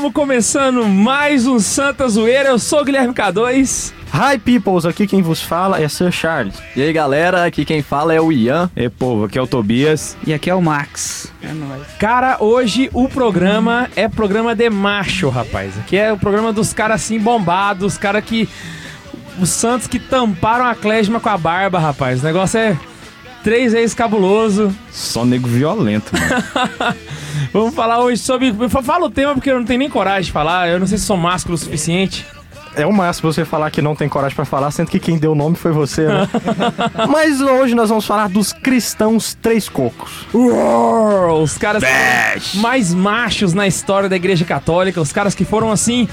estamos começando mais um Santa Zoeira. Eu sou o Guilherme K2. Hi peoples, aqui quem vos fala é Sir Charles. E aí galera, aqui quem fala é o Ian. E povo, aqui é o Tobias. E aqui é o Max. É nóis. Cara, hoje o programa é programa de macho, rapaz. Aqui é o programa dos caras assim bombados, os caras que. Os Santos que tamparam a clésima com a barba, rapaz. O negócio é três vezes cabuloso. Só nego violento, mano. Vamos falar hoje sobre. Fala o tema porque eu não tenho nem coragem de falar. Eu não sei se sou másculo o suficiente. É o máximo você falar que não tem coragem pra falar, sendo que quem deu o nome foi você, né? Mas hoje nós vamos falar dos cristãos três cocos. Uou, os caras mais machos na história da Igreja Católica, os caras que foram assim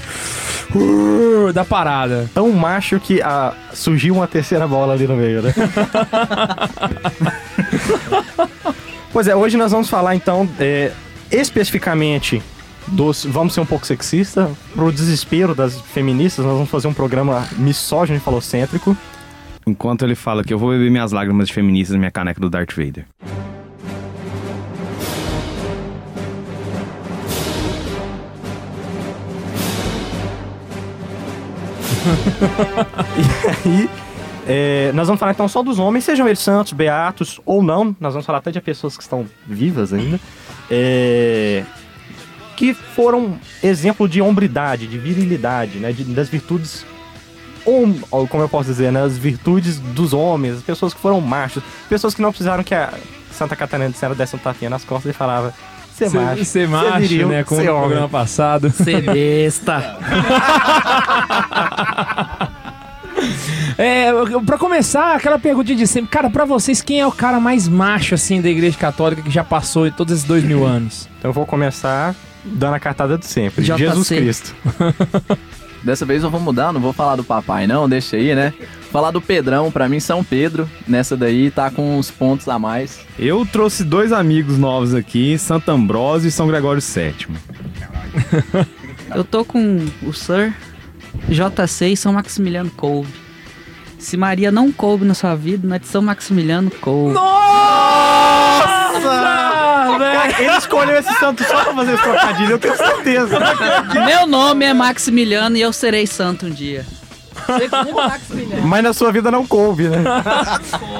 uh, da parada. Tão macho que ah, surgiu uma terceira bola ali no meio, né? pois é, hoje nós vamos falar então é, especificamente dos. Vamos ser um pouco sexista. Pro desespero das feministas, nós vamos fazer um programa misógino e falocêntrico. Enquanto ele fala que eu vou beber minhas lágrimas de feministas na minha caneca do Darth Vader. E aí, é, nós vamos falar então só dos homens, sejam eles santos, beatos ou não. Nós vamos falar até de pessoas que estão vivas ainda. É, que foram exemplo de hombridade, de virilidade, né? de- das virtudes. Ou, como eu posso dizer, né? As virtudes dos homens, as pessoas que foram machos, pessoas que não precisaram que a Santa Catarina dissera desse um tapinha nas costas e falava. Ser macho, ser macho, viril, né? Como no homem." programa passado. Ser besta. É, pra começar, aquela perguntinha de sempre. Cara, pra vocês, quem é o cara mais macho, assim, da Igreja Católica que já passou em todos esses dois mil anos? Então eu vou começar dando a cartada de sempre. JC. Jesus Cristo. Dessa vez eu vou mudar, não vou falar do papai não, deixa aí, né? Falar do Pedrão, pra mim São Pedro, nessa daí tá com uns pontos a mais. Eu trouxe dois amigos novos aqui, Santo Ambrósio e São Gregório VII. Eu tô com o Sir JC e São Maximiliano coube. Se Maria não coube na sua vida, não é de São Maximiliano coube. Nossa, velho! Ele escolheu esse santo só pra fazer esse trocadilho, eu tenho certeza. Meu nome é Maximiliano e eu serei santo um dia. Mas na sua vida não coube, né?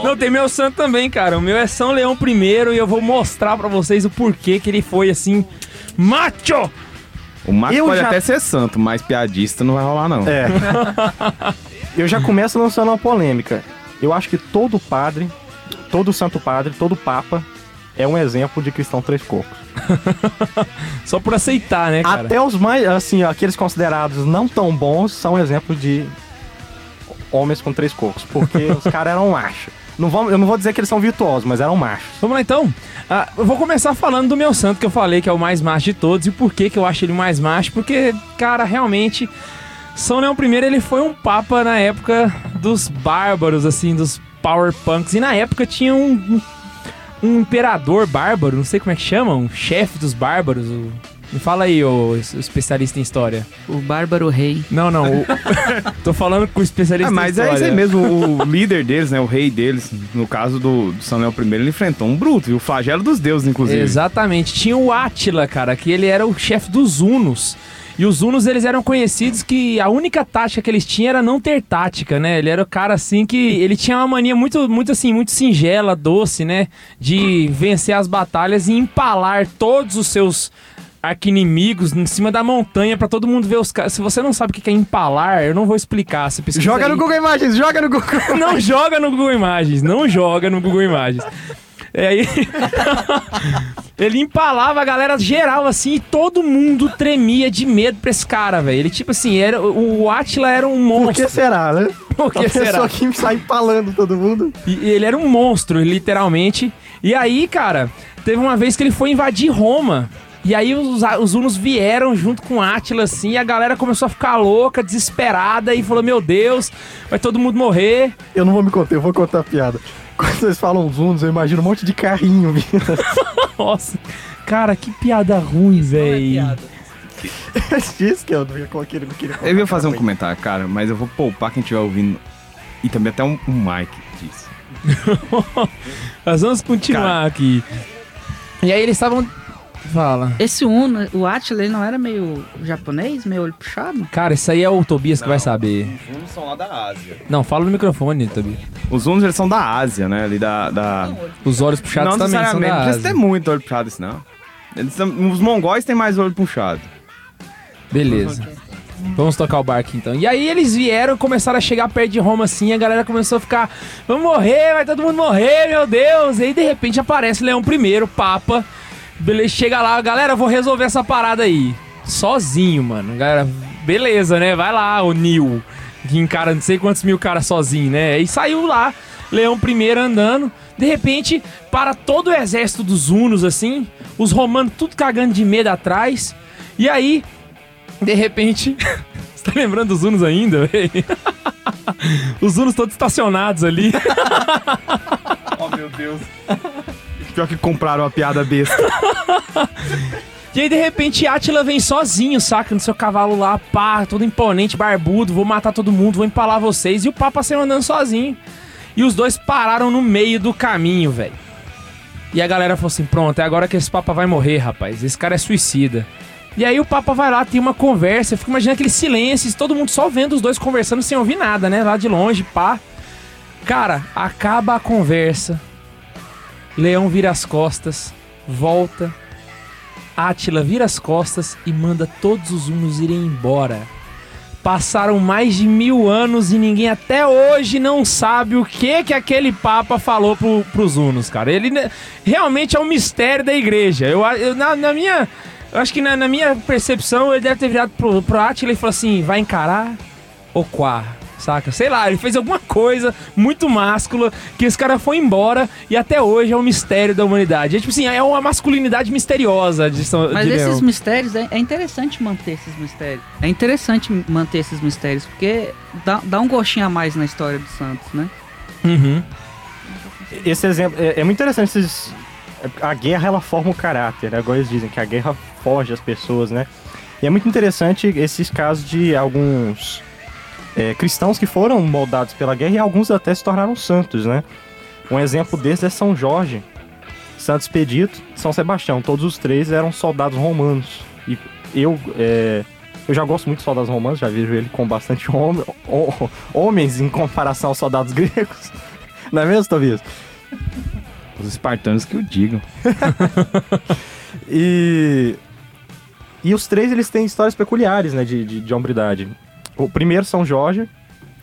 Não, tem meu santo também, cara. O meu é São Leão I e eu vou mostrar pra vocês o porquê que ele foi assim. Macho! O Max Eu pode já- até ser santo, mas piadista não vai rolar, não. É. Eu já começo lançando uma polêmica. Eu acho que todo padre, todo santo padre, todo papa é um exemplo de cristão três cocos. Só por aceitar, né, cara? Até os mais, assim, aqueles considerados não tão bons são exemplo de homens com três cocos, porque os caras eram machos. Não vamos, eu não vou dizer que eles são virtuosos, mas eram machos. Vamos lá então. Ah, eu vou começar falando do meu santo que eu falei que é o mais macho de todos e por que que eu acho ele mais macho, porque, cara, realmente São Leão I ele foi um papa na época dos bárbaros, assim, dos power punks. E na época tinha um, um, um imperador bárbaro, não sei como é que chama, um chefe dos bárbaros. o- Me fala aí, ô es- especialista em história. O Bárbaro Rei. Não, não. o- tô falando com o especialista Ah, mas em é história. isso aí mesmo, o líder deles, né, o rei deles, no caso do, do São Leão I, ele enfrentou um bruto, viu? o flagelo dos deuses, inclusive. Exatamente. Tinha o Átila, cara, que ele era o chefe dos Hunos. E os Hunos, eles eram conhecidos que a única tática que eles tinham era não ter tática, né? Ele era o cara, assim, que... Ele tinha uma mania muito, muito assim, muito singela, doce, né? De vencer as batalhas e empalar todos os seus arquinimigos em cima da montanha pra todo mundo ver os caras. Se você não sabe o que é empalar, eu não vou explicar. Você Joga aí. no Google Imagens, joga no Google. Não joga no Google Imagens, não joga no Google Imagens. E aí, ele empalava a galera geral assim e todo mundo tremia de medo pra esse cara, velho. Ele, tipo assim, era, o Atila era um Por monstro. que será, né? Por que a será? pessoa que sai empalando todo mundo. E ele era um monstro, literalmente. E aí, cara, teve uma vez que ele foi invadir Roma. E aí os, os Hunos vieram junto com Átila, assim, e a galera começou a ficar louca, desesperada, e falou, meu Deus, vai todo mundo morrer. Eu não vou me contar, eu vou contar a piada. Quando vocês falam Zunos, eu imagino um monte de carrinho vindo. Nossa, cara, que piada ruim, velho. Disse que eu não ia colocar ele, não queria Eu ia fazer um comentário, cara, mas eu vou poupar quem estiver ouvindo. E também até um, um Mike disse. Nós vamos continuar aqui. E aí eles estavam Fala. Esse Uno, o Atila, ele não era meio japonês, meio olho puxado? Cara, isso aí é o Tobias que vai saber. Os Unos são lá da Ásia. Não, fala no microfone, Tobias. Os Unos eles são da Ásia, né? Ali da. da... Os olhos puxados não também são necessariamente, da não precisa ter Ásia. muito olho puxado isso, não. Eles são- os mongóis têm mais olho puxado. Beleza. Vamos tocar o barco então. E aí eles vieram, começaram a chegar perto de Roma assim, a galera começou a ficar, vamos morrer, vai todo mundo morrer, meu Deus. E aí de repente aparece Leão I, Papa. Beleza, chega lá, galera, vou resolver essa parada aí. Sozinho, mano. Galera, beleza, né? Vai lá, o Nil, que encara não sei quantos mil caras sozinho, né? E saiu lá, Leão I andando. De repente, para todo o exército dos Hunos, assim, os romanos tudo cagando de medo atrás. E aí, de repente. Você tá lembrando dos Unos ainda, velho? Os Unos todos estacionados ali. Oh, meu Deus. Pior que compraram a piada besta. E aí, de repente, Átila vem sozinho, saca? No seu cavalo lá, pá, todo imponente, barbudo. Vou matar todo mundo, vou empalar vocês. E o Papa saiu andando sozinho. E os dois pararam no meio do caminho, velho. E a galera falou assim: pronto, é agora que esse Papa vai morrer, rapaz. Esse cara é suicida. E aí o Papa vai lá, tem uma conversa. Fico imaginando aquele silêncio, todo mundo só vendo os dois conversando sem ouvir nada, né? Lá de longe, pá. Cara, acaba a conversa. Leão vira as costas, volta. Átila vira as costas e manda todos os hunos irem embora. Passaram mais de mil anos e ninguém até hoje não sabe o que que aquele Papa falou pro, pros hunos, cara. Ele realmente é um mistério da igreja. Eu, eu- na, na minha. Eu acho que na, na minha percepção ele deve ter virado pro, pro Átila e falou assim: vai encarar ou quá? Saca? Sei lá, ele fez alguma coisa muito máscula que esse cara foi embora e até hoje é um mistério da humanidade. É tipo assim, é uma masculinidade misteriosa de São Mas de esses Leão. mistérios, é, é interessante manter esses mistérios. É interessante manter esses mistérios, porque dá, dá um gostinho a mais na história do Santos, né? Uhum. Esse exemplo é, é muito interessante. Esses, a guerra ela forma o caráter, né? Agora eles dizem que a guerra forja as pessoas, né? E é muito interessante esses casos de alguns é, cristãos que foram moldados pela guerra e alguns até se tornaram santos, né? Um exemplo desses é São Jorge, Santo Expedito, São Sebastião. Todos os três eram soldados romanos. E eu, é, eu já gosto muito de soldados romanos, já vejo ele com bastante hom ho- homens em comparação aos soldados gregos. Não é mesmo, Tobias? Os espartanos que o digam. E. E os três eles têm histórias peculiares, né, de, de, de hombridade. O primeiro, São Jorge,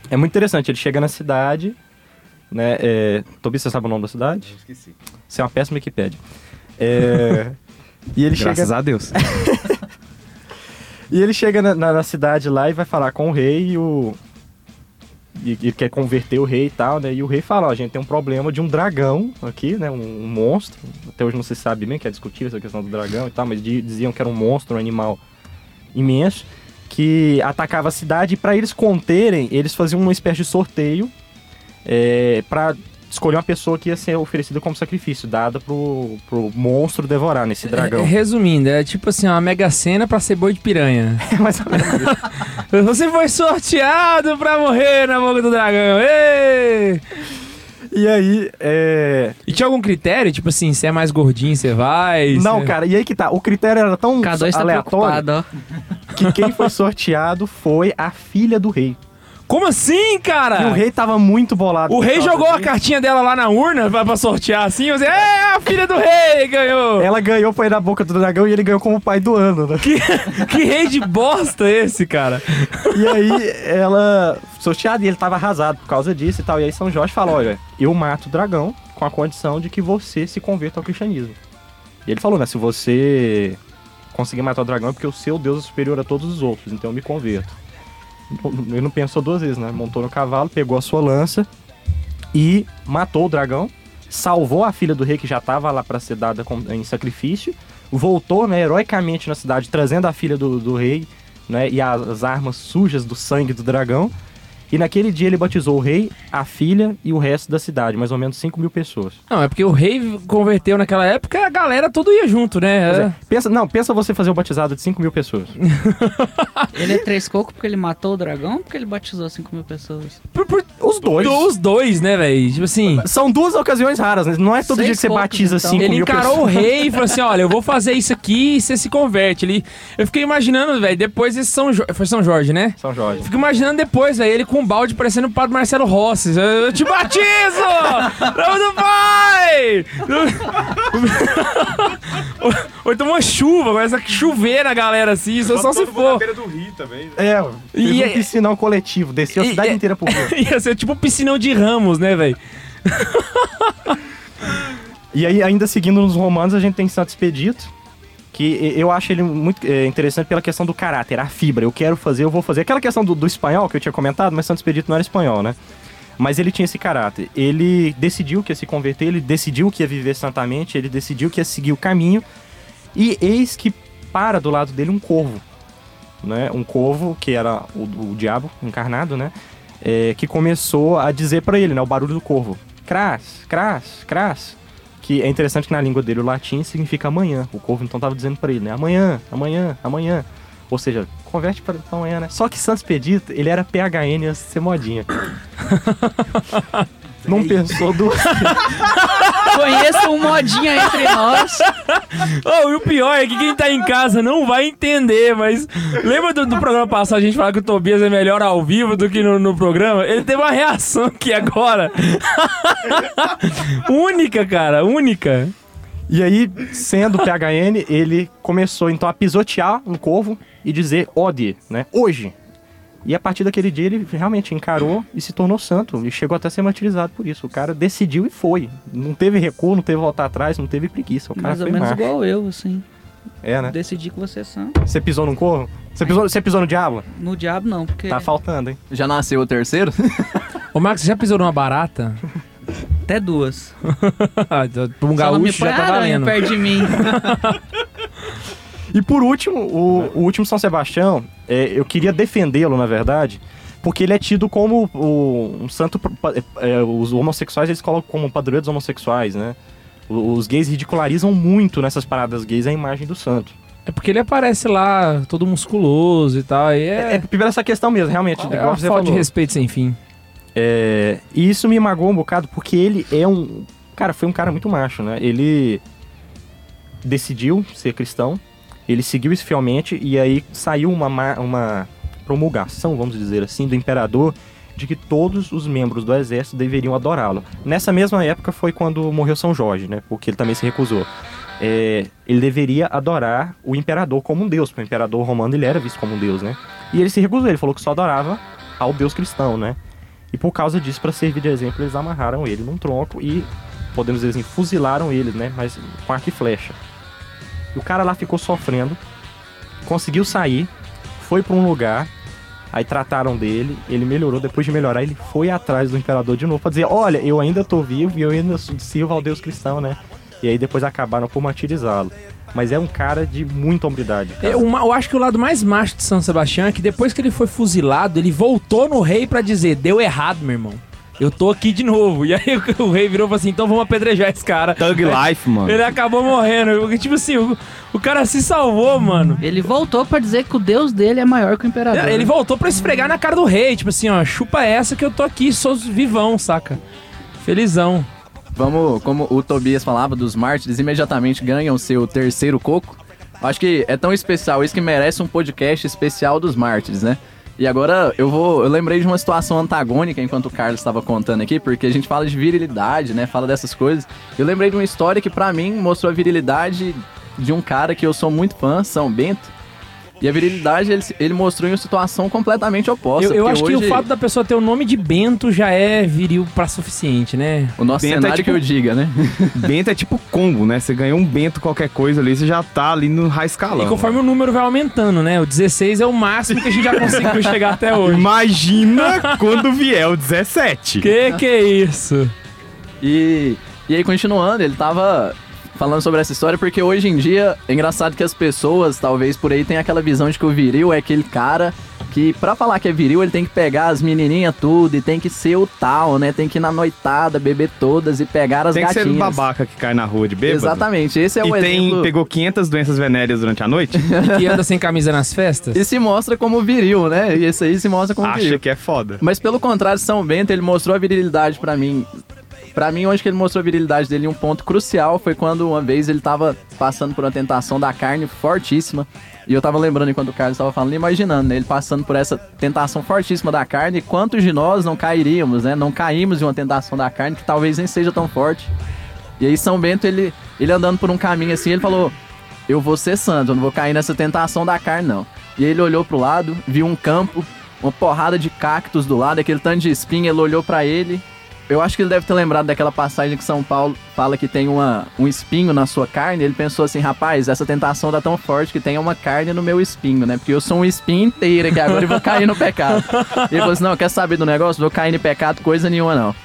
é muito interessante. Ele chega na cidade, né? É... Tobias, você sabe o nome da cidade? esqueci. Você é uma péssima Wikipédia. É... e ele Graças chega, a Deus. e ele chega na, na- na cidade lá e vai falar com o rei e o. E ele quer converter o rei e tal, né? E o rei fala, ó, a gente tem um problema de um dragão aqui, né? Um, um monstro. Até hoje não se sabe bem que é discutível essa questão do dragão e tal, mas di- diziam que era um monstro, um animal imenso, que atacava a cidade e para eles conterem, eles faziam uma espécie de sorteio é, para escolher uma pessoa que ia ser oferecida como sacrifício, dada pro, pro monstro devorar nesse dragão. É, Resumindo, é tipo assim, uma mega cena pra ser boi de piranha. Mais ou menos. Você foi sorteado pra morrer na boca do dragão. Ê! E aí, é... E tinha algum critério? Tipo assim, se é mais gordinho, você vai? Não, se- cara, e aí que tá. O critério era tão K2 tá aleatório preocupado, ó. que quem foi sorteado foi a filha do rei. Como assim, cara? E o rei tava muito bolado. O rei jogou a cartinha dela lá na urna pra, pra sortear assim. Você, é, a filha do rei ganhou. Ela ganhou, foi na boca do dragão e ele ganhou como pai do ano, né? Que, que rei de bosta esse, cara? E aí ela sorteada e ele tava arrasado por causa disso e tal. E aí São Jorge falou: olha, eu mato o dragão com a condição de que você se converta ao cristianismo. E ele falou, né? Se você conseguir matar o dragão é porque o seu Deus é superior a todos os outros, então eu me converto. Ele não pensou duas vezes, né? Montou no cavalo, pegou a sua lança e matou o dragão. Salvou a filha do rei que já estava lá para ser dada em sacrifício. Voltou, né, heroicamente na cidade, trazendo a filha do, do rei né, e as armas sujas do sangue do dragão. E naquele dia ele batizou o rei, a filha e o resto da cidade, mais ou menos 5 mil pessoas. Não, é porque o rei converteu naquela época a galera tudo ia junto, né? Pois é. Pensa, não, pensa você fazer o batizado de 5 mil pessoas. Ele é três cocos porque ele matou o dragão ou porque ele batizou 5 mil pessoas? Por- por- Os dois. Os dois, né, velho? Tipo assim. São duas ocasiões raras, né? Não é todo Seis dia que você poucos, batiza então. 5 Ele mil encarou o pessoas. rei e falou assim: Olha, eu vou fazer isso aqui e você se converte. Ele, eu fiquei imaginando, velho, depois esse São Jorge. Foi São Jorge, né? São Jorge. Fico imaginando depois, velho, ele com um balde parecendo o padre Marcelo Rossi. Eu, eu te batizo! Nome do pai! ou, então uma chuva, começa a chover na galera assim, só, só se for. beira do rio também. É, fez E um é- piscinão coletivo, desceu a E- cidade e- inteira por rio. Ia ser tipo um piscinão de ramos, né, velho? E aí, ainda seguindo nos romanos, a gente tem Santo Expedito, que eu acho ele muito é, interessante pela questão do caráter, a fibra. Eu quero fazer, eu vou fazer. Aquela questão do, do espanhol que eu tinha comentado, mas Santo Expedito não era espanhol, né? Mas ele tinha esse caráter. Ele decidiu que ia se converter, ele decidiu que ia viver santamente, ele decidiu que ia seguir o caminho. E eis que para do lado dele um corvo. Né? Um corvo, que era o, o diabo encarnado, né? É, que começou a dizer pra ele, né? O barulho do corvo. Cras, cras, cras. Que é interessante que na língua dele o latim significa amanhã. O corvo então tava dizendo pra ele, né? Amanhã, amanhã, amanhã. Ou seja, converte para amanhã, né? Só que Santos Expedito, ele era PHN de ser modinha. Não pensou do. Conheço um modinha entre nós. Oh, e o pior é que quem tá em casa não vai entender, mas lembra do, do programa passado a gente falar que o Tobias é melhor ao vivo do que no, no programa? Ele teve uma reação aqui agora. única, cara, única. E aí, sendo PHN, ele começou então a pisotear um corvo e dizer ode, né? Hoje. E a partir daquele dia ele realmente encarou e se tornou santo. E chegou até a ser martirizado por isso. O cara decidiu e foi. Não teve recuo, não teve voltar atrás, não teve preguiça. O cara Mais ou menos igual eu, assim. É, né? Decidi que você é são. Você pisou num corvo? Você pisou, você pisou no diabo? No diabo não, porque Tá faltando, hein? Já nasceu o terceiro? Ô, Marcos, você já pisou numa barata? até duas. Um Só não me gaúcho já tá aranha valendo. perto de mim. E por último, o, o último São Sebastião, é, eu queria defendê-lo, na verdade, porque ele é tido como o- um santo. é, os homossexuais eles colocam como padroeiros homossexuais, né? Os gays ridicularizam muito nessas paradas gays a imagem do santo. É porque ele aparece lá, todo musculoso e tal. E É, é, primeiro essa questão mesmo, realmente. é uma falta de respeito sem fim. É, e isso me magoou um bocado porque ele é um. Cara, foi um cara muito macho, né? Ele decidiu ser cristão, ele seguiu isso fielmente e aí saiu uma, ma- uma promulgação, vamos dizer assim, do imperador de que todos os membros do exército deveriam adorá-lo. Nessa mesma época foi quando morreu São Jorge, né? Porque ele também se recusou. É, ele deveria adorar o imperador como um deus, porque o imperador romano ele era visto como um deus, né? E ele se recusou, ele falou que só adorava ao deus cristão, né? E por causa disso, para servir de exemplo, eles amarraram ele num tronco e, podemos dizer assim, fuzilaram ele, né? Mas com arco e flecha. E o cara lá ficou sofrendo, conseguiu sair, foi para um lugar, aí trataram dele, ele melhorou. Depois de melhorar, ele foi atrás do imperador de novo pra dizer: Olha, eu ainda tô vivo e eu ainda sirvo ao Deus cristão, né? E aí depois acabaram por martirizá-lo. Mas é um cara de muita hombridade. Eu, uma- eu acho que o lado mais macho de São Sebastião é que depois que ele foi fuzilado, ele voltou no rei pra dizer: deu errado, meu irmão. Eu tô aqui de novo. E aí o, o rei virou e falou assim: então vamos apedrejar esse cara. Thug Life, mano. Ele acabou morrendo. Porque, tipo assim, o, o cara se salvou, mano. Ele voltou pra dizer que o deus dele é maior que o imperador. Ele voltou pra esfregar na cara do rei. Tipo assim, ó, chupa essa que eu tô aqui, sou vivão, saca? Felizão. Vamos, como o Tobias falava dos mártires, imediatamente ganham seu terceiro coco. Acho que é tão especial isso que merece um podcast especial dos mártires, né? E agora eu vou. Eu lembrei de uma situação antagônica enquanto o Carlos estava contando aqui, porque a gente fala de virilidade, né? Fala dessas coisas. Eu lembrei de uma história que pra mim mostrou a virilidade de um cara que eu sou muito fã, São Bento. E a virilidade ele, ele mostrou em uma situação completamente oposta. Eu, eu acho que hoje o fato da pessoa ter o nome de Bento já é viril pra suficiente, né? O nosso Bento é cenário tipo- que eu diga, né? Bento é tipo combo, né? Você ganhou um bento qualquer coisa ali, você já tá ali no high escalão. E conforme o número vai aumentando, né? O 16 é o máximo que a gente já conseguiu chegar até hoje. Imagina quando vier o 17. Que que é isso? E, e aí, continuando, ele tava falando sobre essa história porque hoje em dia é engraçado que as pessoas, talvez por aí, tem aquela visão de que o viril é aquele cara que pra falar que é viril, ele tem que pegar as menininhas tudo e tem que ser o tal, né? Tem que ir na noitada, beber todas e pegar as Tem que ser gatinhas. um babaca que cai na rua de bêbado. Exatamente, esse é e o tem, exemplo. pegou 500 doenças venéreas durante a noite? E que anda sem camisa nas festas? E se mostra como viril, né? E esse aí se mostra como Acha viril. que é foda. Mas pelo contrário, São Bento, ele mostrou a virilidade pra mim. Pra mim, onde que ele mostrou a virilidade dele, um ponto crucial foi quando uma vez ele tava passando por uma tentação da carne fortíssima. E eu tava lembrando enquanto o Carlos tava falando, imaginando, né? Ele passando por essa tentação fortíssima da carne, quantos de nós não cairíamos, né? Não caímos de uma tentação da carne que talvez nem seja tão forte. E aí São Bento, ele, ele andando por um caminho assim, ele falou: Eu vou ser santo, eu não vou cair nessa tentação da carne, não. E ele olhou pro lado, viu um campo, uma porrada de cactos do lado, aquele tanto de espinho, ele olhou pra ele. Eu acho que ele deve ter lembrado daquela passagem que São Paulo fala que tem uma, um espinho na sua carne. Ele pensou assim, rapaz, essa tentação tá tão forte que tem uma carne no meu espinho, né? Porque eu sou um espinho inteiro aqui agora e vou cair no pecado. Ele falou assim, não, quer saber do negócio? Vou cair no pecado coisa nenhuma, não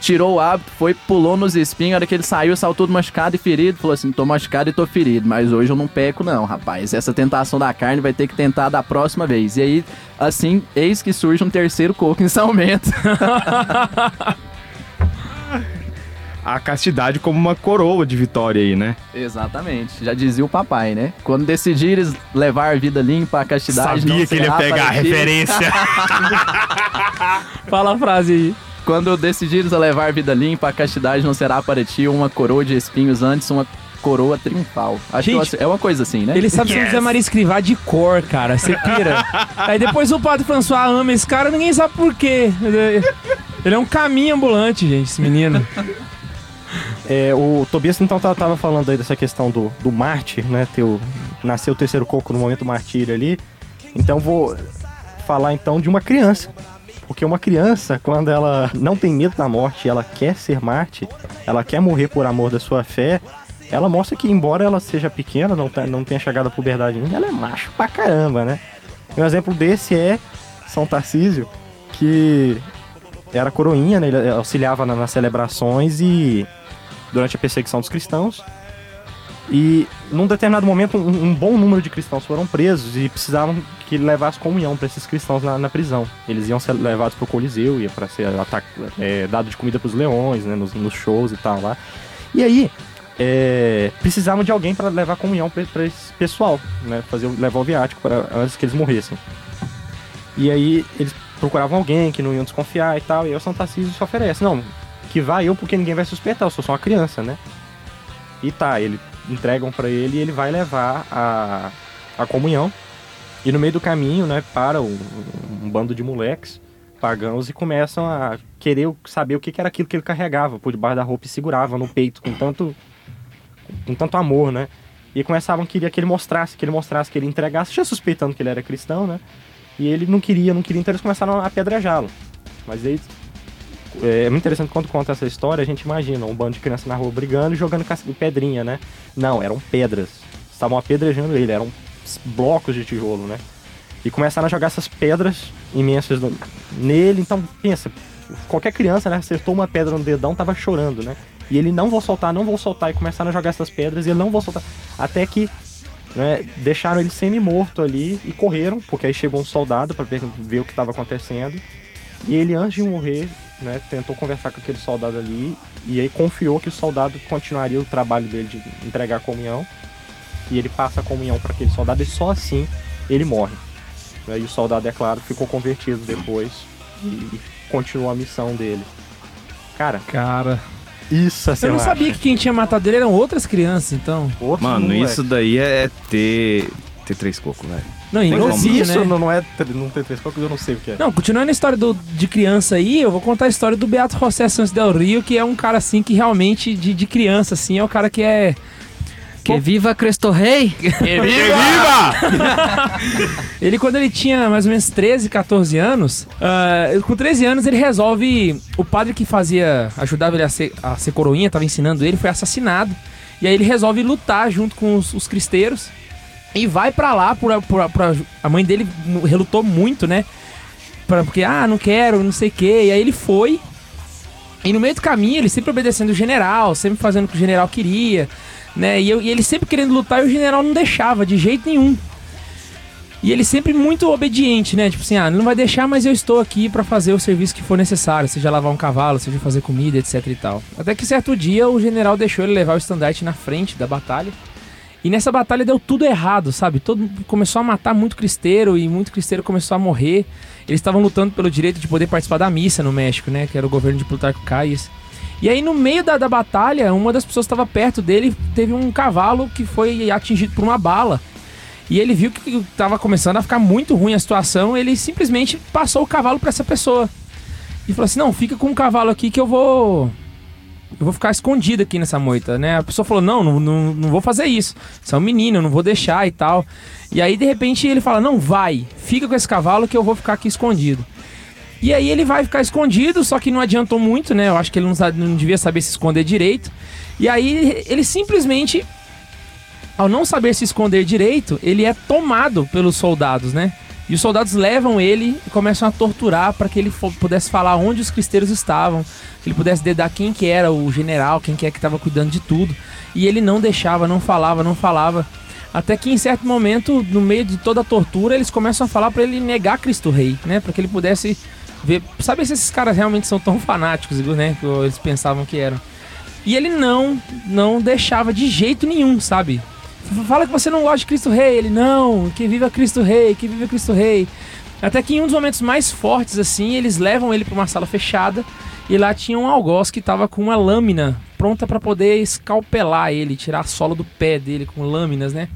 tirou o hábito, foi, pulou nos espinhos, a hora que ele saiu, saiu todo machucado e ferido, falou assim, tô machucado e tô ferido, mas hoje eu não peco não, rapaz, essa tentação da carne vai ter que tentar da próxima vez. E aí, assim, eis que surge um terceiro coco em São Bento. A castidade como uma coroa de vitória aí, né? Exatamente, já dizia o papai, né? Quando decidires levar a vida limpa, a castidade não será para ti. Fala a frase aí. Quando decidires a levar a vida limpa, a castidade não será para ti uma coroa de espinhos, antes uma coroa triunfal. Acho Gente, que é uma coisa assim, né? Ele sabe São José Maria escrivar de cor, cara. Você pira. Aí depois o padre François ama esse cara, ninguém sabe por quê. Ele é um caminho ambulante, gente, esse menino. É, o Tobias então tá- tava falando aí dessa questão do, do mártir, né? Ter o, nasceu o terceiro coco no momento martírio ali. Então vou falar então de uma criança. Porque uma criança, quando ela não tem medo da morte, ela quer ser mártir, ela quer morrer por amor da sua fé, ela mostra que, embora ela seja pequena, não, tá- não tenha chegado à puberdade ainda, ela é macho pra caramba, né? Um exemplo desse é São Tarcísio, que era coroinha, né? Ele auxiliava na- nas celebrações e durante a perseguição dos cristãos. E num determinado momento, um, um bom número de cristãos foram presos e precisavam que levasse comunhão para esses cristãos na, na prisão. Eles iam ser levados para o Coliseu, ia para ser é, dado de comida para os leões, né, nos, nos shows e tal lá. E aí, é, precisavam de alguém para levar comunhão para esse pessoal, né, fazer levar o viático para antes que eles morressem. E aí eles procuravam alguém que não iam desconfiar e tal, e aí o São Tarcísio se oferece, não, que vai eu porque ninguém vai suspeitar, eu sou só uma criança, né? E tá, ele entregam pra ele e ele vai levar a, a comunhão. E no meio do caminho, né, para um, um bando de moleques pagãos e começam a querer saber o que era aquilo que ele carregava por debaixo da roupa e segurava no peito com tanto com tanto amor, né? E começavam a querer que ele mostrasse, que ele mostrasse, que ele entregasse, já suspeitando que ele era cristão, né? E ele não queria, não queria, então eles começaram a apedrejá-lo. Mas aí é, é muito interessante quando conta essa história, a gente imagina um bando de crianças na rua brigando e jogando pedrinha, né? Não, eram pedras. Estavam apedrejando ele, eram blocos de tijolo, né? E começaram a jogar essas pedras imensas nele. Então, pensa, qualquer criança, né? Acertou uma pedra no dedão, tava chorando, né? E ele não vou soltar, não vou soltar. E começaram a jogar essas pedras e ele não vou soltar. Até que né, deixaram ele semi-morto ali e correram, porque aí chegou um soldado para ver o que estava acontecendo. E ele, antes de morrer, né, tentou conversar com aquele soldado ali e aí confiou que o soldado continuaria o trabalho dele de entregar a comunhão. E ele passa a comunhão para aquele soldado e só assim ele morre. Aí o soldado, é claro, ficou convertido depois e, e continuou a missão dele. Cara, Cara. isso é Eu não macho. sabia que quem tinha matado ele eram outras crianças, então. Outro Mano, moleque. isso daí é ter, ter três cocos, velho. Não, e Mas novinho, isso né? não, não é. Não tem três cocos, eu não sei o que é. Não, continuando a história do, de criança aí, eu vou contar a história do Beato José Santos del Rio, que é um cara assim que realmente, de, de criança, assim, é o cara que é. Que viva Cristo Rei! Ele, quando ele tinha mais ou menos 13, 14 anos, ah, com 13 anos ele resolve. O padre que fazia. ajudava ele a ser, a ser coroinha, tava ensinando ele, foi assassinado. E aí ele resolve lutar junto com os, os cristeiros. E vai pra lá, por, por, por- a mãe dele relutou muito, né? Pra, porque, ah, não quero, não sei o quê. E aí ele foi. E no meio do caminho, ele sempre obedecendo o general, sempre fazendo o que o general queria, né? E, eu- e ele sempre querendo lutar e o general não deixava de jeito nenhum. E ele sempre muito obediente, né? Tipo assim, ah, não vai deixar, mas eu estou aqui pra fazer o serviço que for necessário, seja lavar um cavalo, seja fazer comida, etc e tal. Até que certo dia o general deixou ele levar o estandarte na frente da batalha. E nessa batalha deu tudo errado, sabe? Todo começou a matar muito cristeiro e muito cristeiro começou a morrer. Eles estavam lutando pelo direito de poder participar da missa no México, né? Que era o governo de Plutarco Calles. E aí, no meio da, da batalha, uma das pessoas estava perto dele teve um cavalo que foi atingido por uma bala. E ele viu que estava começando a ficar muito ruim a situação, ele simplesmente passou o cavalo para essa pessoa. E falou assim: "Não, fica com o cavalo aqui que eu vou eu vou ficar escondido aqui nessa moita, né?" A pessoa falou: "Não, não, não, não vou fazer isso. Você é um menino, eu não vou deixar e tal." E aí de repente ele fala: "Não, vai. Fica com esse cavalo que eu vou ficar aqui escondido." E aí ele vai ficar escondido, só que não adiantou muito, né? Eu acho que ele não, não devia saber se esconder direito. E aí ele simplesmente ao não saber se esconder direito, ele é tomado pelos soldados, né? E os soldados levam ele e começam a torturar para que ele pudesse falar onde os cristeiros estavam, que ele pudesse dedar quem que era o general, quem que é que estava cuidando de tudo. E ele não deixava, não falava, não falava. Até que em certo momento, no meio de toda a tortura, eles começam a falar para ele negar Cristo Rei, né? Para que ele pudesse ver, saber se esses caras realmente são tão fanáticos, né? Que eles pensavam que eram. E ele não, não deixava de jeito nenhum, sabe? Fala que você não gosta de Cristo Rei. Ele, não, que viva Cristo Rei, que viva Cristo Rei. Até que em um dos momentos mais fortes, assim, eles levam ele para uma sala fechada e lá tinha um algoz que tava com uma lâmina pronta para poder escalpelar ele, tirar a sola do pé dele com lâminas, né?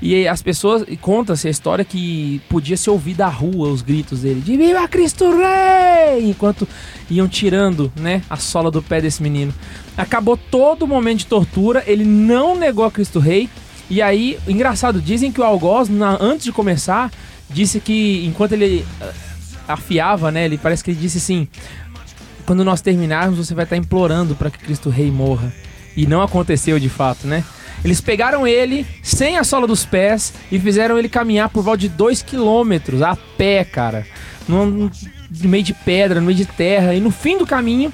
E as pessoas, conta-se a história que podia se ouvir da rua os gritos dele, de Viva Cristo Rei! Enquanto iam tirando, né, a sola do pé desse menino. Acabou todo o momento de tortura, ele não negou a Cristo Rei. E aí, engraçado, dizem que o algoz, na- antes de começar, disse que enquanto ele ah, afiava, né, ele parece que ele disse assim: quando nós terminarmos, você vai estar implorando para que Cristo Rei morra. E não aconteceu de fato, né? Eles pegaram ele sem a sola dos pés e fizeram ele caminhar por volta de 2 quilômetros a pé, cara. No meio de pedra, no meio de terra. E no fim do caminho,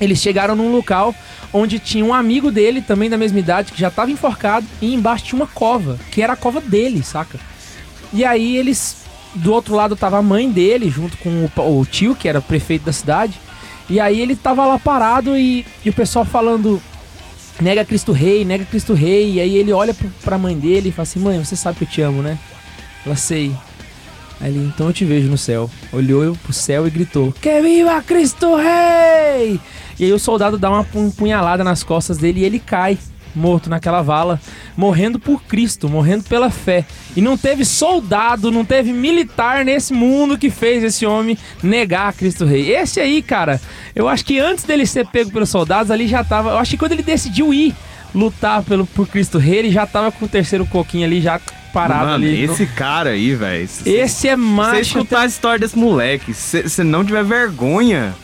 eles chegaram num local onde tinha um amigo dele, também da mesma idade, que já estava enforcado. E embaixo tinha uma cova, que era a cova dele, saca? E aí eles. Do outro lado tava a mãe dele, junto com o, o tio, que era prefeito da cidade. E aí ele tava lá parado e, e o pessoal falando. Nega Cristo Rei, nega Cristo Rei. E aí ele olha pro, pra mãe dele e fala assim: Mãe, você sabe que eu te amo, né? Ela sei. Aí ele, então eu te vejo no céu. Olhou pro céu e gritou: Que viva Cristo Rei! E aí o soldado dá uma pu- punhalada nas costas dele e ele cai, morto naquela vala, morrendo por Cristo, morrendo pela fé. E não teve soldado, não teve militar nesse mundo que fez esse homem negar Cristo Rei. Esse aí, cara, eu acho que antes dele ser pego pelos soldados, ali já tava. Eu acho que quando ele decidiu ir lutar pelo, por Cristo Rei, ele já tava com o terceiro coquinho ali, já parado Mano, ali. esse cara aí, velho. se- Esse é Se você macho. escutar a história desse moleque, se você não tiver vergonha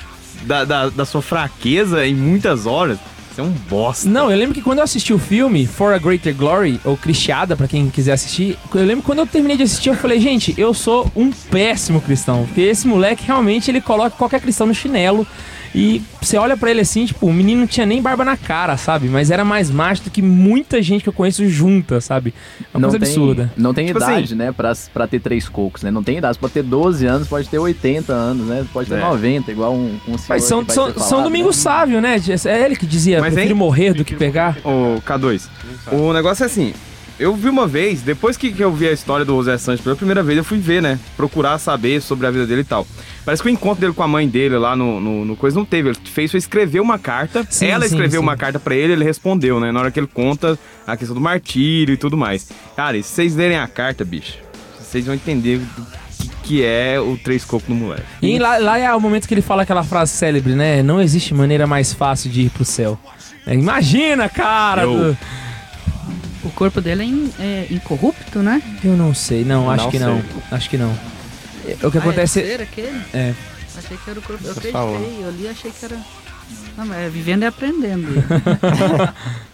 da, da, da sua fraqueza em muitas horas, você é um bosta. Não, eu lembro que quando eu assisti o filme For a Greater Glory, ou Cristiada, pra quem quiser assistir, eu lembro que quando eu terminei de assistir, eu falei, gente, eu sou um péssimo cristão. Porque esse moleque realmente ele coloca qualquer cristão no chinelo. E você olha pra ele assim, tipo, o menino não tinha nem barba na cara, sabe? Mas era mais macho do que muita gente que eu conheço junta, sabe? É Uma não coisa tem, absurda. Não tem Tipo idade, assim- né, pra, pra ter três cocos, né? Não tem idade. Você pode ter 12 anos, pode ter 80 anos, né? Pode ter É. 90, igual um, um senhor Mas são, são, ser são falado, Domingos né? Sávio, né? É ele que dizia, Mas, prefiro hein? morrer do que pegar. Ô, K2, o negócio é assim. Eu vi uma vez, depois que, que eu vi a história do José Santos pela primeira vez, eu fui ver, né? Procurar saber sobre a vida dele e tal. Parece que o encontro dele com a mãe dele lá no, no, no coisa não teve. Ele fez foi escrever uma carta. Sim, Ela sim, escreveu sim. uma carta pra ele, ele respondeu, né? Na hora que ele conta a questão do martírio e tudo mais. Cara, e se vocês lerem a carta, bicho, vocês vão entender que é o Três Cocos no Moleque. E lá, lá é o momento que ele fala aquela frase célebre, né? Não existe maneira mais fácil de ir pro céu. É, imagina, cara! Eu. do- O corpo dele é, in- é incorrupto, né? Eu não sei, não, acho Não que não. sei. Acho que não. É, O que Ah, acontece. é aquele? É. Achei que era o corpo. Eu acreditei, falou. eu li achei que era. Não, mas é vivendo e aprendendo.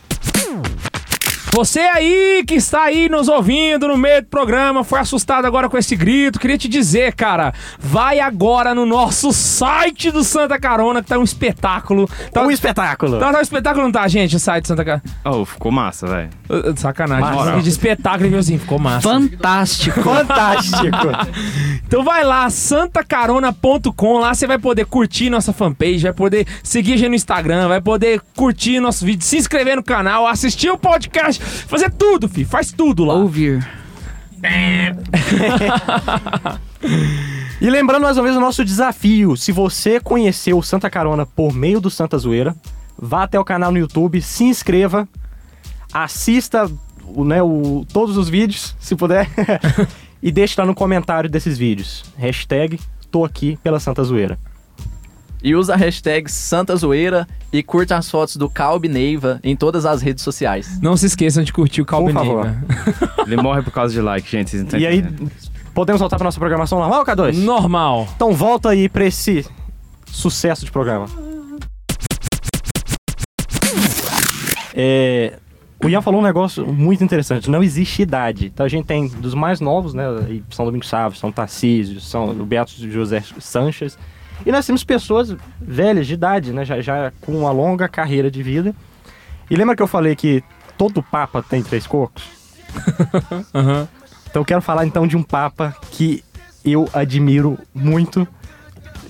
Você aí que está aí nos ouvindo no meio do programa, foi assustado agora com esse grito, queria te dizer, cara, vai agora no nosso site do Santa Carona, que tá um espetáculo. Tá Um espetáculo. Tá, tá um espetáculo, não tá, gente, o site do Santa Carona? Oh, ficou massa, velho. Sacanagem, Massa. de espetáculo, viu assim, ficou massa. Fantástico. Fantástico. Então vai lá, santacarona.com, lá você vai poder curtir nossa fanpage, vai poder seguir a gente no Instagram, vai poder curtir nosso vídeo, se inscrever no canal, assistir o podcast, fazer tudo, filho, faz tudo lá. Ouvir. E lembrando mais uma vez o nosso desafio. Se você conheceu o Santa Carona por meio do Santa Zoeira, vá até o canal no YouTube, se inscreva, assista o, né, o- todos os vídeos, se puder, e deixe lá no comentário desses vídeos. Hashtag tô aqui pela Santa Zoeira. E usa a hashtag Santa Zoeira e curta as fotos do Calbi Neiva em todas as redes sociais. Não se esqueçam de curtir o favor. Neiva. Ele morre por causa de like, gente. Vocês não E aí, podemos voltar pra nossa programação normal, K2? Normal. Então volta aí pra esse sucesso de programa. É, o Ian falou um negócio muito interessante. Não existe idade. Então a gente tem dos mais novos, né? São Domingos Chaves, São Tarcísio, São o Beato José Sanches. E nós temos pessoas velhas de idade, né? Já, já com uma longa carreira de vida. E lembra que eu falei que todo papa tem três cocos? Aham. Então eu quero falar então de um papa que eu admiro muito.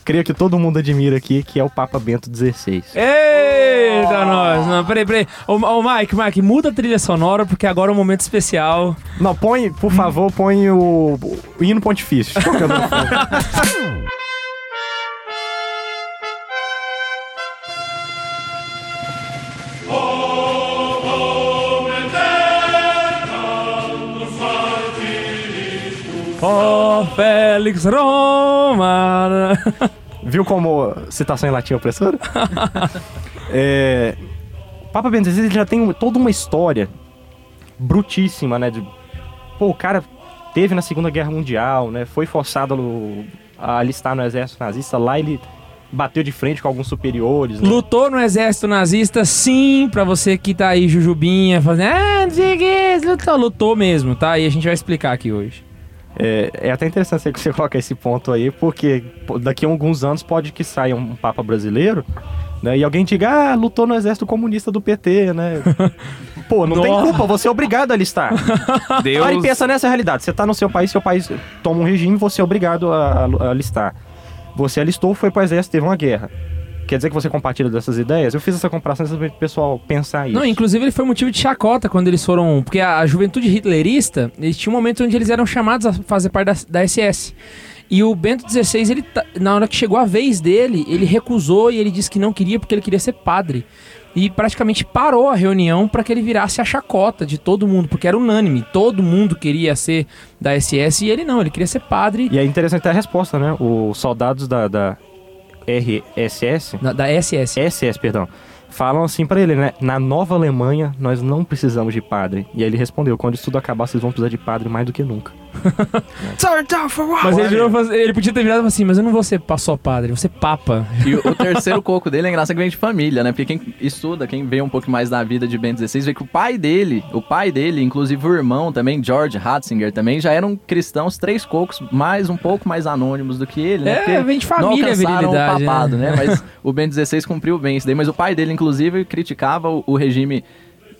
Creio que todo mundo admira aqui, que é o Papa Bento XVI. Eita, nós. Não, peraí, peraí. Ô, ô, Mike, Mike, muda a trilha sonora, porque agora é um momento especial. Não, põe, por favor, põe o, o hino pontifício. Ó, Félix Roma. Viu como citação em latim é opressora? é, o Papa Bento XVI já tem toda uma história brutíssima, né? De, pô, o cara teve na Segunda Guerra Mundial, né? Foi forçado no- a alistar no exército nazista. Lá ele bateu de frente com alguns superiores. Né? Lutou no exército nazista, sim, pra você que tá aí, Jujubinha, fazendo. Ah, não sei o que, lutou, lutou mesmo, tá? E a gente vai explicar aqui hoje. É, é até interessante que você coloca esse ponto aí, porque daqui a alguns anos pode que saia um Papa brasileiro, né? E alguém diga, ah, lutou no exército comunista do PT, né? Pô, não tem Nossa. culpa, você é obrigado a alistar. Deus. Para e pensa nessa realidade. Você tá no seu país, seu país toma um regime, você é obrigado a, a- a alistar. Você alistou, foi pro exército, teve uma guerra. Quer dizer que você compartilha dessas ideias? Eu fiz essa comparação para o pessoal pensar isso. Não, inclusive ele foi motivo de chacota quando eles foram. Porque a, a juventude hitlerista, eles tinham um momento onde eles eram chamados a fazer parte da, da SS. E o Bento XVI, ele, ta- na hora que chegou a vez dele, ele recusou e ele disse que não queria porque ele queria ser padre. E praticamente parou a reunião para que ele virasse a chacota de todo mundo, porque era unânime. Todo mundo queria ser da SS e ele não, ele queria ser padre E é interessante a resposta, né? Os soldados da, da RSS, da, da SS. SS, perdão, falam assim pra ele, né? Na Nova Alemanha, nós não precisamos de padre. E aí ele respondeu: quando isso tudo acabar, vocês vão precisar de padre mais do que nunca. Mas ele, virou, ele podia ter virado e assim: Mas eu não vou ser só padre, ser papa. E o, o terceiro coco dele é engraçado que vem de família, né? Porque quem estuda, quem vê um pouco mais da vida de Bento XVI, vê que o pai dele, o pai dele, inclusive o irmão também, George Ratzinger, também já eram cristãos, três cocos, mais um pouco mais anônimos do que ele, né? É, vem de não família a alcançaram o virilidade, papado, né? né? Mas o Bento XVI cumpriu bem isso daí. Mas o pai dele, inclusive, criticava o, o regime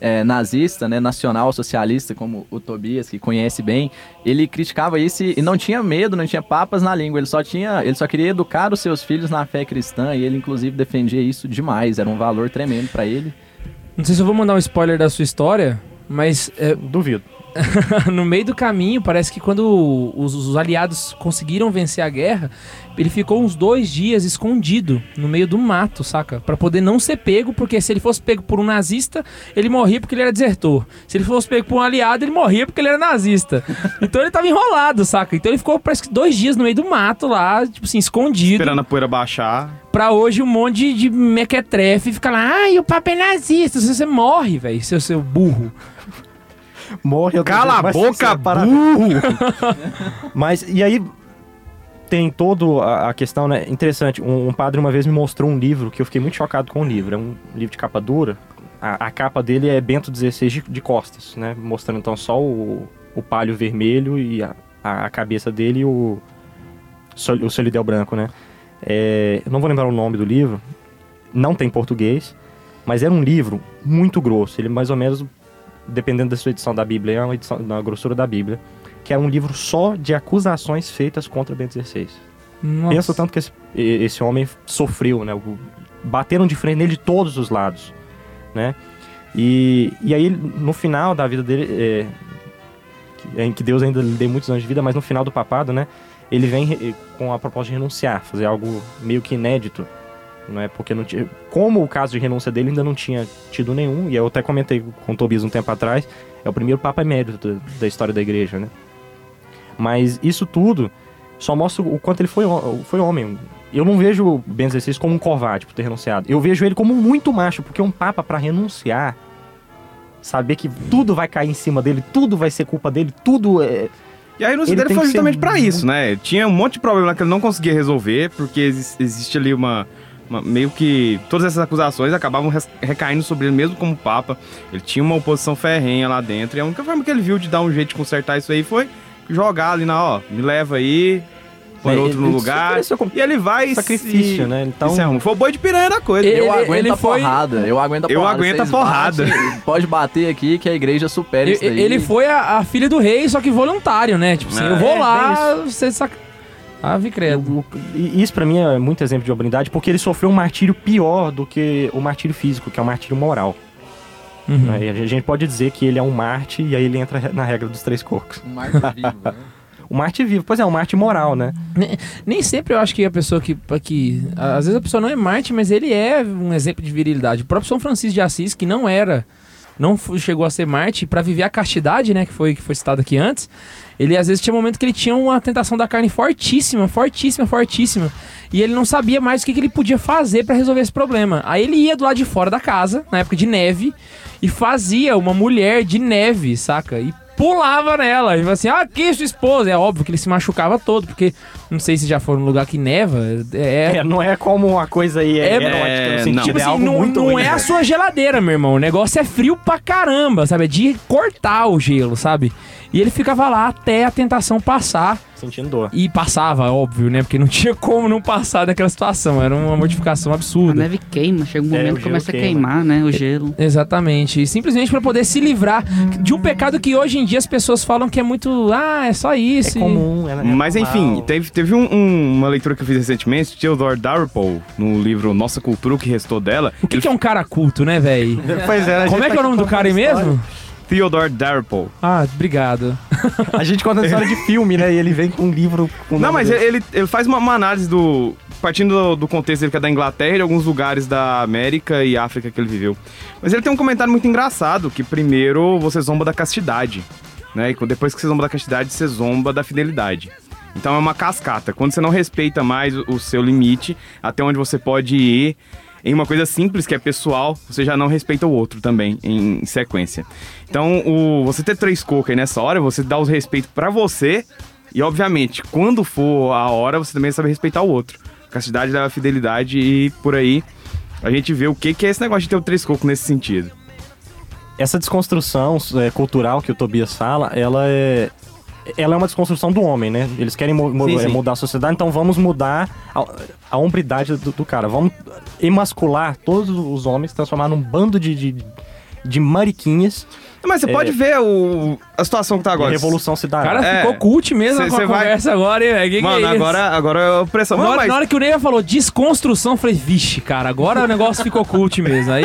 é, nazista, né, nacional socialista, como o Tobias, que conhece bem, ele criticava isso e e não tinha medo, não tinha papas na língua, ele só tinha, ele só queria educar os seus filhos na fé cristã e ele inclusive defendia isso demais, era um valor tremendo pra ele. Não sei se eu vou mandar um spoiler da sua história, mas é, Duvido. no meio do caminho, parece que quando os, os aliados conseguiram vencer a guerra, ele ficou uns dois dias escondido no meio do mato, saca? Pra poder não ser pego, porque se ele fosse pego por um nazista, ele morria porque ele era desertor. Se ele fosse pego por um aliado, ele morria porque ele era nazista. Então ele tava enrolado, saca? Então ele ficou parece que dois dias no meio do mato lá, tipo assim, escondido. Esperando a poeira baixar. Pra hoje um monte de, mequetrefe fica lá, ai, o papo é nazista. Você, você morre, velho, seu, seu burro. Morre. Cala a mas boca, parabéns. Mas, e aí, tem toda a, questão, né? Interessante. Um, um padre uma vez me mostrou um livro que eu fiquei muito chocado com o livro. É um livro de capa dura, a, a capa dele é Bento XVI de, de costas, né? Mostrando então só o, o palho vermelho e a, a, cabeça dele e o, o solidel branco, né? É, eu não vou lembrar o nome do livro, não tem português, mas era um livro muito grosso. Ele mais ou menos, dependendo da sua edição da Bíblia, é uma edição da grossura da Bíblia, que é um livro só de acusações feitas contra Bento XVI. Nossa. Pensa tanto que esse, esse homem sofreu, né? Bateram de frente nele de todos os lados, né? E, e aí, no final da vida dele, é, em que Deus ainda lhe dê muitos anos de vida, mas no final do papado, né? Ele vem com a proposta de renunciar, fazer algo meio que inédito, não é? Porque não tinha, como o caso de renúncia dele ainda não tinha tido nenhum, e eu até comentei com o Tobias um tempo atrás, é o primeiro Papa Emérito da, da história da igreja, né? Mas isso tudo só mostra o quanto ele foi, foi homem. Eu não vejo o Bento XVI como um covarde por ter renunciado. Eu vejo ele como muito macho, porque um papa para renunciar, saber que tudo vai cair em cima dele, tudo vai ser culpa dele, tudo é... E a renúncia Ele dele foi ser justamente pra muito- isso, né? Tinha um monte de problema lá que ele não conseguia resolver, porque exis- existe ali uma- Meio que todas essas acusações acabavam recaindo sobre ele, mesmo como Papa. Ele tinha uma oposição ferrenha lá dentro, e a única forma que ele viu de dar um jeito de consertar isso aí foi jogar ali na, ó, me leva aí, põe É, outro no lugar. E ele vai sacrifício, se, né? Então, se arruma. Foi o boi de piranha da coisa. Ele- Eu aguento ele a foi- porrada, eu aguento a Eu porrada. aguento a porrada. batem, pode bater aqui que a igreja supera isso Ele, daí. ele foi a, a filha do rei, só que voluntário, né? Tipo assim, É, eu vou é, lá, você saca. Ave credo. o- e isso pra mim é muito exemplo de obrinidade, porque ele sofreu um martírio pior do que o martírio físico, que é o martírio moral. Uhum. né? A gente pode dizer que ele é um Marte e aí ele entra na regra dos três cocos. Um marco vivo, né? O Marte vivo, pois é, um Marte moral, né? Nem sempre eu acho que a pessoa que, que. Às vezes a pessoa não é Marte, mas ele é um exemplo de virilidade. O próprio São Francisco de Assis, que não era. Não chegou a ser Marte, pra viver a castidade, né? Que foi, que foi citado aqui antes. Ele às vezes tinha momento que ele tinha uma tentação da carne fortíssima, fortíssima, fortíssima. E ele não sabia mais o que, que ele podia fazer pra resolver esse problema. Aí ele ia do lado de fora da casa, na época de neve, e fazia uma mulher de neve, saca? E pulava nela. E falava assim: ah, que sua esposa? É óbvio que ele se machucava todo, porque não sei se já foram num lugar que neva. É. É, não é como uma coisa aí é, É, é, no não. Tipo é assim, não, muito não ruim, é né? a sua geladeira, meu irmão. O negócio é frio pra caramba, sabe? É de cortar o gelo, sabe? E ele ficava lá até a tentação passar. Sentindo dor. E passava, óbvio, né? Porque não tinha como não passar daquela situação. Era uma mortificação A absurda. neve queima, chega um É, momento o que começa a queima. queimar, né? O gelo. Exatamente. E simplesmente pra poder se livrar de um pecado que hoje em dia as pessoas falam que é muito. Ah, é só É isso. e- comum, é, é Mas enfim, teve, teve um- um- uma leitura que eu fiz recentemente, Theodore Dalrymple, no livro Nossa Cultura, o que restou dela. O que, que é um cara culto, né, velho? Pois é, a Como é que é o tá nome do cara aí história. mesmo? Theodore Dalrymple. Ah, obrigado. A gente conta a história de filme, né? E ele vem com um livro com Não, mas dele. ele, ele faz uma, uma análise do. Partindo do, do contexto dele, que é da Inglaterra e de alguns lugares da América e África que ele viveu. Mas ele tem um comentário muito engraçado: que primeiro você zomba da castidade. Né? E depois que você zomba da castidade, você zomba da fidelidade. Então é uma cascata. Quando você não respeita mais o seu limite, até onde você pode ir, em uma coisa simples que é pessoal, você já não respeita o outro também, em sequência. Então, o, você ter três cocos aí nessa hora, você dá os respeitos pra você e, obviamente, quando for a hora, você também sabe respeitar o outro. Castidade leva a fidelidade e por aí a gente vê o que, que é esse negócio de ter o três cocos nesse sentido. Essa desconstrução é, cultural que o Tobias fala, ela é. Ela é uma desconstrução do homem, né? Eles querem mu- Sim, é, sim. mudar a sociedade, então vamos mudar a, a hombridade do, do cara. Vamos emascular todos os homens, transformar num bando de, de, de mariquinhas Mas você É. pode ver o, a situação que tá a agora. revolução dará. cara É. ficou cult mesmo Cê- com a cê vai- conversa agora, hein, velho? Que Mano, é agora, agora é a pressão. Na Não, hora, mas- na hora que o Ney falou desconstrução, eu falei, vixe, cara, agora o negócio ficou cult mesmo. Aí,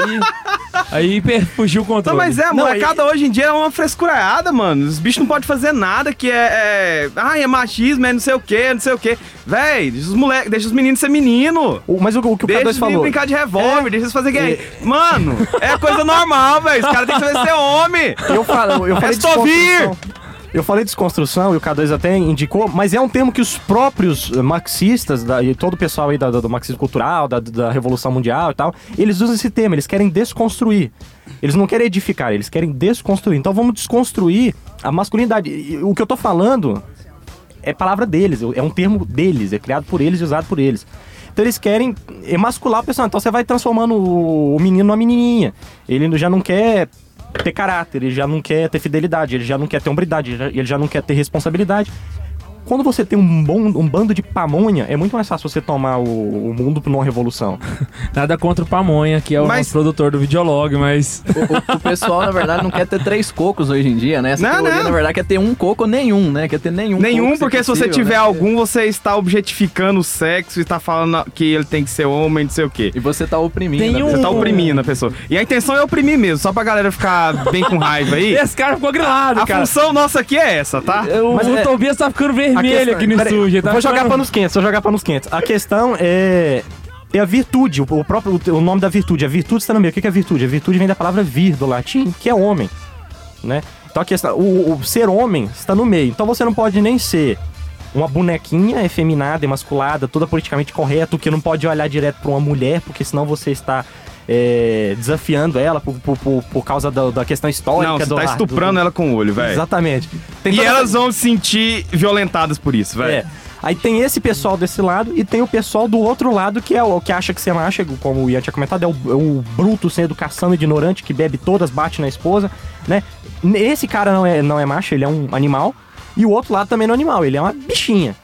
aí fugiu o Não, controle. mas é, a molecada hoje em dia é uma frescuraiada, mano. Os bichos não podem fazer nada que é. é... Ai, é machismo, é não sei o que, não sei o que. Véi, deixa os moleques, deixa os meninos ser menino. O- Mas o, o que o Deixa K2 os meninos falou. brincar de revólver, deixa eles fazer game. Mano, é coisa normal, velho. Os caras têm que saber ser homem. Eu, falo, eu falei Restou desconstrução. Eu falei desconstrução e o K2 até indicou, mas é um termo que os próprios eh, marxistas da- e todo o pessoal aí da- da- do marxismo cultural, da, da Revolução Mundial e tal, eles usam esse termo, eles querem desconstruir. Eles não querem edificar, eles querem desconstruir. Então vamos desconstruir a masculinidade. O que eu tô falando é palavra deles, é um termo deles, é criado por eles e usado por eles. Então eles querem emascular a pessoa. Então você vai transformando o, o menino numa menininha. Ele já não quer ter caráter, ele já não quer ter fidelidade, ele já não quer ter hombridade, ele já, ele já não quer ter responsabilidade. Quando você tem um, bom, um bando de pamonha, é muito mais fácil você tomar o, o mundo numa revolução. Nada contra o Pamonha, que é o Mas- nosso produtor do videolog, mas. O, o- o pessoal, na verdade, não quer ter três cocos hoje em dia, né? Essa Não, teoria, não. na verdade, quer ter um coco nenhum, né? Quer ter nenhum Nenhum, coco, porque se você tiver né? algum, você está objetificando o sexo e está falando que ele tem que ser homem, não sei o quê. E você tá oprimindo. Tem né? um- Você tá oprimindo a pessoa. E a intenção é oprimir mesmo, só pra galera ficar bem com raiva aí. Esse cara ficou grilado, A cara. função nossa aqui é essa, tá? O, Mas o é- Tobias tá ficando A vermelho questão- aqui no peraí, estúdio. ele Tá vou jogar panos quentes, vou jogar panos quentes. A questão é. É a virtude, o próprio o nome da virtude. A virtude está no meio. O que que é virtude? A virtude vem da palavra vir, do latim, que é homem. Né? Então a questão, o, o ser homem está no meio. Então você não pode nem ser uma bonequinha efeminada, emasculada, toda politicamente correto, que não pode olhar direto para uma mulher, porque senão você está é, desafiando ela por, por, por, causa da, da questão histórica. Não, você do, tá do- estuprando ela com o olho, velho. Exatamente. Tem E toda- elas vão se sentir violentadas por isso, velho. é. Aí tem esse pessoal desse lado e tem o pessoal do outro lado que é o que acha que ser macho, como o Ian tinha comentado, é o, é o bruto sem educação, ignorante, que bebe todas, bate na esposa, né? Esse cara não é, não é macho, ele é um animal. E o outro lado também não é animal, ele é uma bichinha.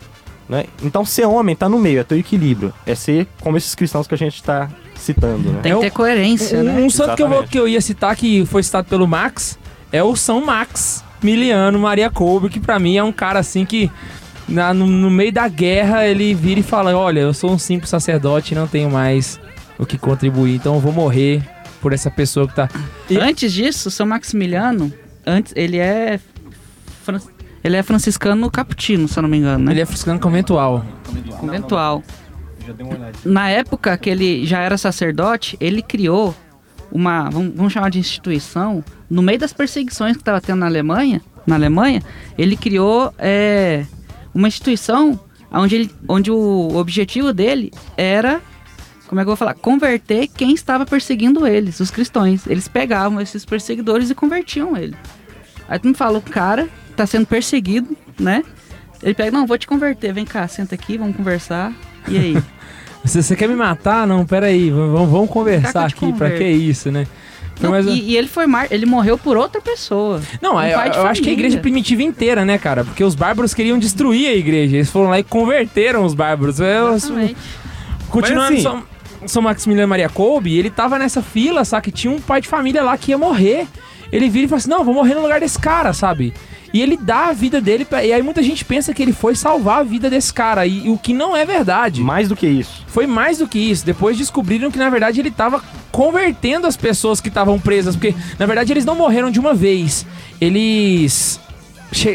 Né? Então ser homem tá no meio, é ter o equilíbrio. É ser como esses cristãos que a gente tá citando, né? Tem É que ter coerência, Um, né? um santo que eu, vou- que eu ia citar, que foi citado pelo Max, é o São Max Miliano Maria Kolbe, que pra mim é um cara assim que na- no, no meio da guerra ele vira e fala: Olha, eu sou um simples sacerdote e não tenho mais o que contribuir, então eu vou morrer por essa pessoa que tá. E- Antes disso, São Maximiliano, antes ele é ele é franciscano caputino, se eu não me engano, né? Ele é franciscano conventual. conventual. Na época que ele já era sacerdote, ele criou uma, vamos, vamos chamar de instituição, no meio das perseguições que estava tendo na Alemanha, na Alemanha, ele criou é, uma instituição onde, ele, onde o objetivo dele era, como é que eu vou falar, converter quem estava perseguindo eles, os cristãos. Eles pegavam esses perseguidores e convertiam ele. Aí tu me fala, o cara tá sendo perseguido, né? Ele pega, não, vou te converter, vem cá, senta aqui, vamos conversar. E aí? Você, você quer me matar? Não, peraí, vamos, vamos conversar aqui, pra conversa. que isso, né? Não, mais e, e ele foi mar... ele morreu por outra pessoa. Não, Um eu, pai de eu acho que a igreja primitiva inteira, né, cara? Porque os bárbaros queriam destruir a igreja. Eles foram lá e converteram os bárbaros. Eu, Exatamente. continuando, Mas assim- São, São Maximiliano Maria Kolbe, ele tava nessa fila, sabe? Que tinha um pai de família lá que ia morrer. Ele vira e fala assim: Não, vou morrer no lugar desse cara, sabe? E ele dá a vida dele. Pra... E aí muita gente pensa que ele foi salvar a vida desse cara. E, e o que não é verdade. Mais do que isso. Foi mais do que isso. Depois descobriram que, na verdade, ele tava convertendo as pessoas que estavam presas. Porque, na verdade, eles não morreram de uma vez. Eles.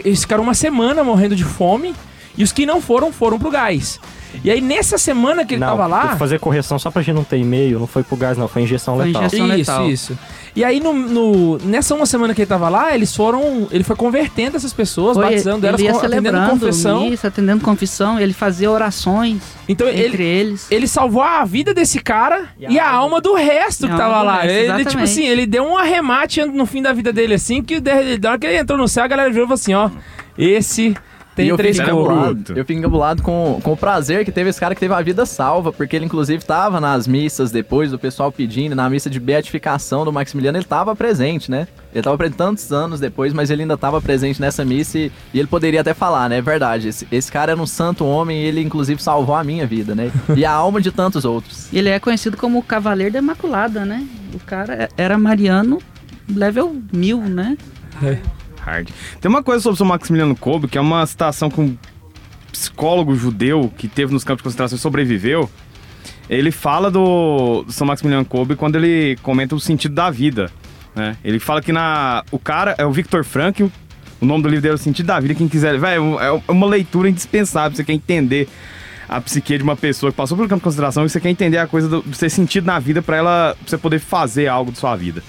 Eles ficaram uma semana morrendo de fome. E os que não foram, foram pro gás. E aí, nessa semana que ele não, tava lá. fazer correção só pra gente não ter e-mail, não foi pro gás, não, foi injeção Foi letal. injeção Isso, letal. isso. E aí, no, no- nessa uma semana que ele tava lá, eles foram. Ele foi convertendo essas pessoas, Foi, batizando elas, atendendo confissão. missa, atendendo confissão, ele fazia orações Então, entre ele, eles. ele salvou a vida desse cara e a, alma do resto E que a tava lá. resto, ele, tipo assim, ele deu um arremate no fim da vida dele, assim, que da hora que ele entrou no céu, a galera virou e falou assim: ó, esse tem e eu três fico, encabulado, eu fico encabulado com, com o prazer que teve esse cara que teve a vida salva, porque ele inclusive tava nas missas depois, do pessoal pedindo, na missa de beatificação do Maximiliano, ele tava presente, né? Ele tava presente tantos anos depois, mas ele ainda tava presente nessa missa e, e ele poderia até falar, né? É verdade, esse, esse cara era um santo homem e ele inclusive salvou a minha vida, né? E a alma de tantos outros. E Ele é conhecido como o Cavaleiro da Imaculada, né? O cara era mariano level mil, né? Hard. Tem uma coisa sobre o Maximiliano Kolbe, que é uma citação que um psicólogo judeu que teve nos campos de concentração e sobreviveu. Ele fala do, do São Maximiliano Kolbe quando ele comenta o sentido da vida. Né? Ele fala que na, o cara é o Victor Frankl, o nome do livro dele é O Sentido da Vida. Quem quiser, velho, é uma leitura indispensável. Você quer entender a psique de uma pessoa que passou pelo campo de concentração e você quer entender a coisa do, do ser sentido na vida pra ela pra você poder fazer algo de sua vida.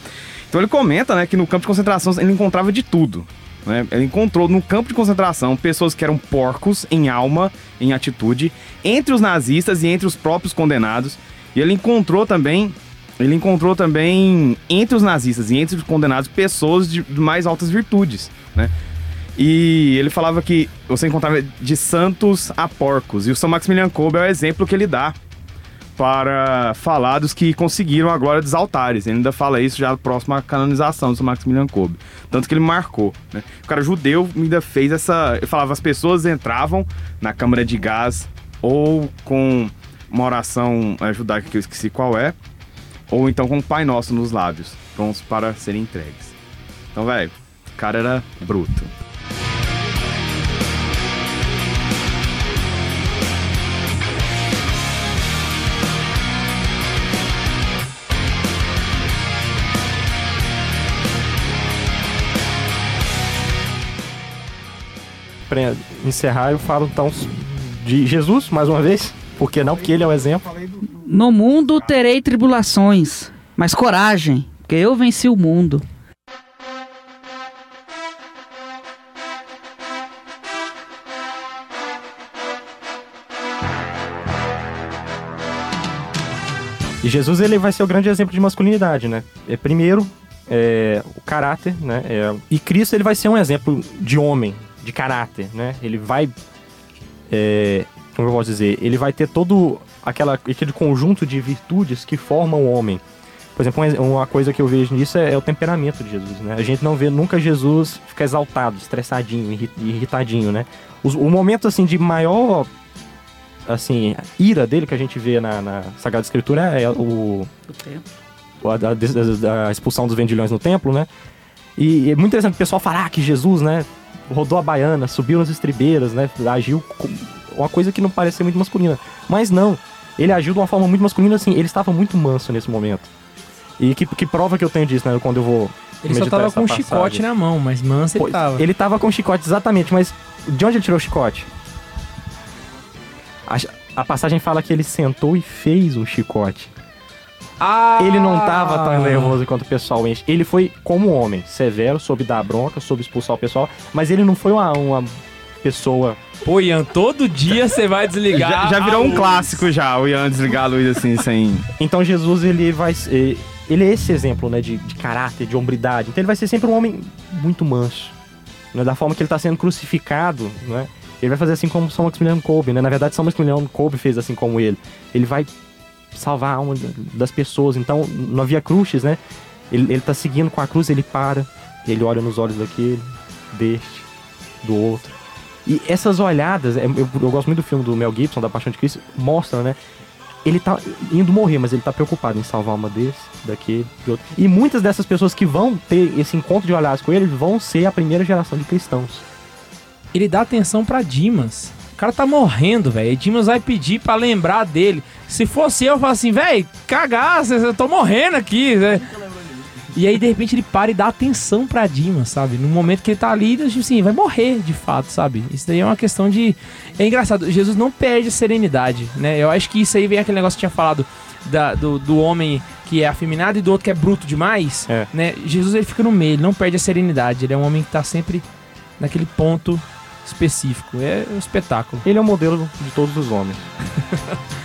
Então ele comenta, né, que no campo de concentração ele encontrava de tudo. Né? Ele encontrou no campo de concentração pessoas que eram porcos em alma, em atitude, entre os nazistas e entre os próprios condenados. E ele encontrou também, ele encontrou também entre os nazistas e entre os condenados pessoas de mais altas virtudes, né? E ele falava que você encontrava de santos a porcos. E o São Maximiliano Kolbe é o exemplo que ele dá. Para falar dos que conseguiram a glória dos altares. Ele ainda fala isso já próximo à canonização do Maximilian Kolbe. Tanto que ele marcou. Né? O cara judeu ainda fez essa. Ele falava: as pessoas entravam na câmara de gás ou com uma oração é, judaica que eu esqueci qual é, ou então com o Pai Nosso nos lábios, prontos para serem entregues. Então, velho, o cara era bruto. Pra encerrar, eu falo então de Jesus, mais uma vez. Por que não? Porque ele é o exemplo. No mundo terei tribulações, mas coragem, porque eu venci o mundo. E Jesus ele vai ser o grande exemplo de masculinidade, né? É, primeiro, é, o caráter, né? É, e Cristo ele vai ser um exemplo de homem, de caráter, né? Ele vai, é, como eu posso dizer, ele vai ter todo aquela, aquele conjunto de virtudes que formam o homem. Por exemplo, um- uma coisa que eu vejo nisso é, é o temperamento de Jesus, né? A gente não vê nunca Jesus ficar exaltado, estressadinho, irri- irritadinho, né? Os- o momento, assim, de maior, assim, ira dele que a gente vê na, na Sagrada Escritura é o, a, a- a expulsão dos vendilhões no templo, né? E é muito interessante o pessoal falar que Jesus, né, rodou a baiana, subiu nas estribeiras, né, agiu uma coisa que não parece ser muito masculina. Mas não, ele agiu de uma forma muito masculina, assim, ele estava muito manso nesse momento. E que, que prova que eu tenho disso, né, quando eu vou Ele só tava com um chicote na mão, mas manso ele Pois, tava. Ele tava com chicote, exatamente, mas de onde ele tirou o chicote? A, a passagem fala que ele sentou e fez um chicote. Ah! Ele não tava tão nervoso quanto o pessoal enche. Ele foi como homem, severo, soube dar bronca, soube expulsar o pessoal, mas ele não foi uma, uma pessoa. Pô, Ian, todo dia você vai desligar. Já, já a virou um luz. clássico já, o Ian desligar a luz assim, sem. Então Jesus, ele vai ser. Ele é esse exemplo, né, de, de caráter, de hombridade. Então ele vai ser sempre um homem muito manso. Né, da forma que ele está sendo crucificado, né? Ele vai fazer assim como São Maximiliano Kolbe, né? Na verdade, São Maximiliano Kolbe fez assim como ele. Ele vai salvar a alma das pessoas. Então, no Via Crucis, né? Ele, ele tá seguindo com a cruz, ele para, ele olha nos olhos daquele, deste, do outro. E essas olhadas, é, eu, eu gosto muito do filme do Mel Gibson, da Paixão de Cristo, mostra, né? Ele tá indo morrer, mas ele tá preocupado em salvar uma desse, daquele, de outro. E muitas dessas pessoas que vão ter esse encontro de olhares com ele vão ser a primeira geração de cristãos. Ele dá atenção pra Dimas. O cara tá morrendo, velho. E Dimas vai pedir pra lembrar dele. Se fosse eu, eu falo assim, velho, cagaça, eu tô morrendo aqui, né? E aí, de repente, ele para e dá atenção pra Dimas, sabe? No momento que ele tá ali, tipo assim, vai morrer, de fato, sabe? Isso daí é uma questão de... É engraçado, Jesus não perde a serenidade, né? Eu acho que isso aí vem aquele negócio que tinha falado da- do, do homem que é afeminado e do outro que é bruto demais, É. né? Jesus, ele fica no meio, ele não perde a serenidade. Ele é um homem que tá sempre naquele ponto específico. É um espetáculo. Ele é o modelo de todos os homens.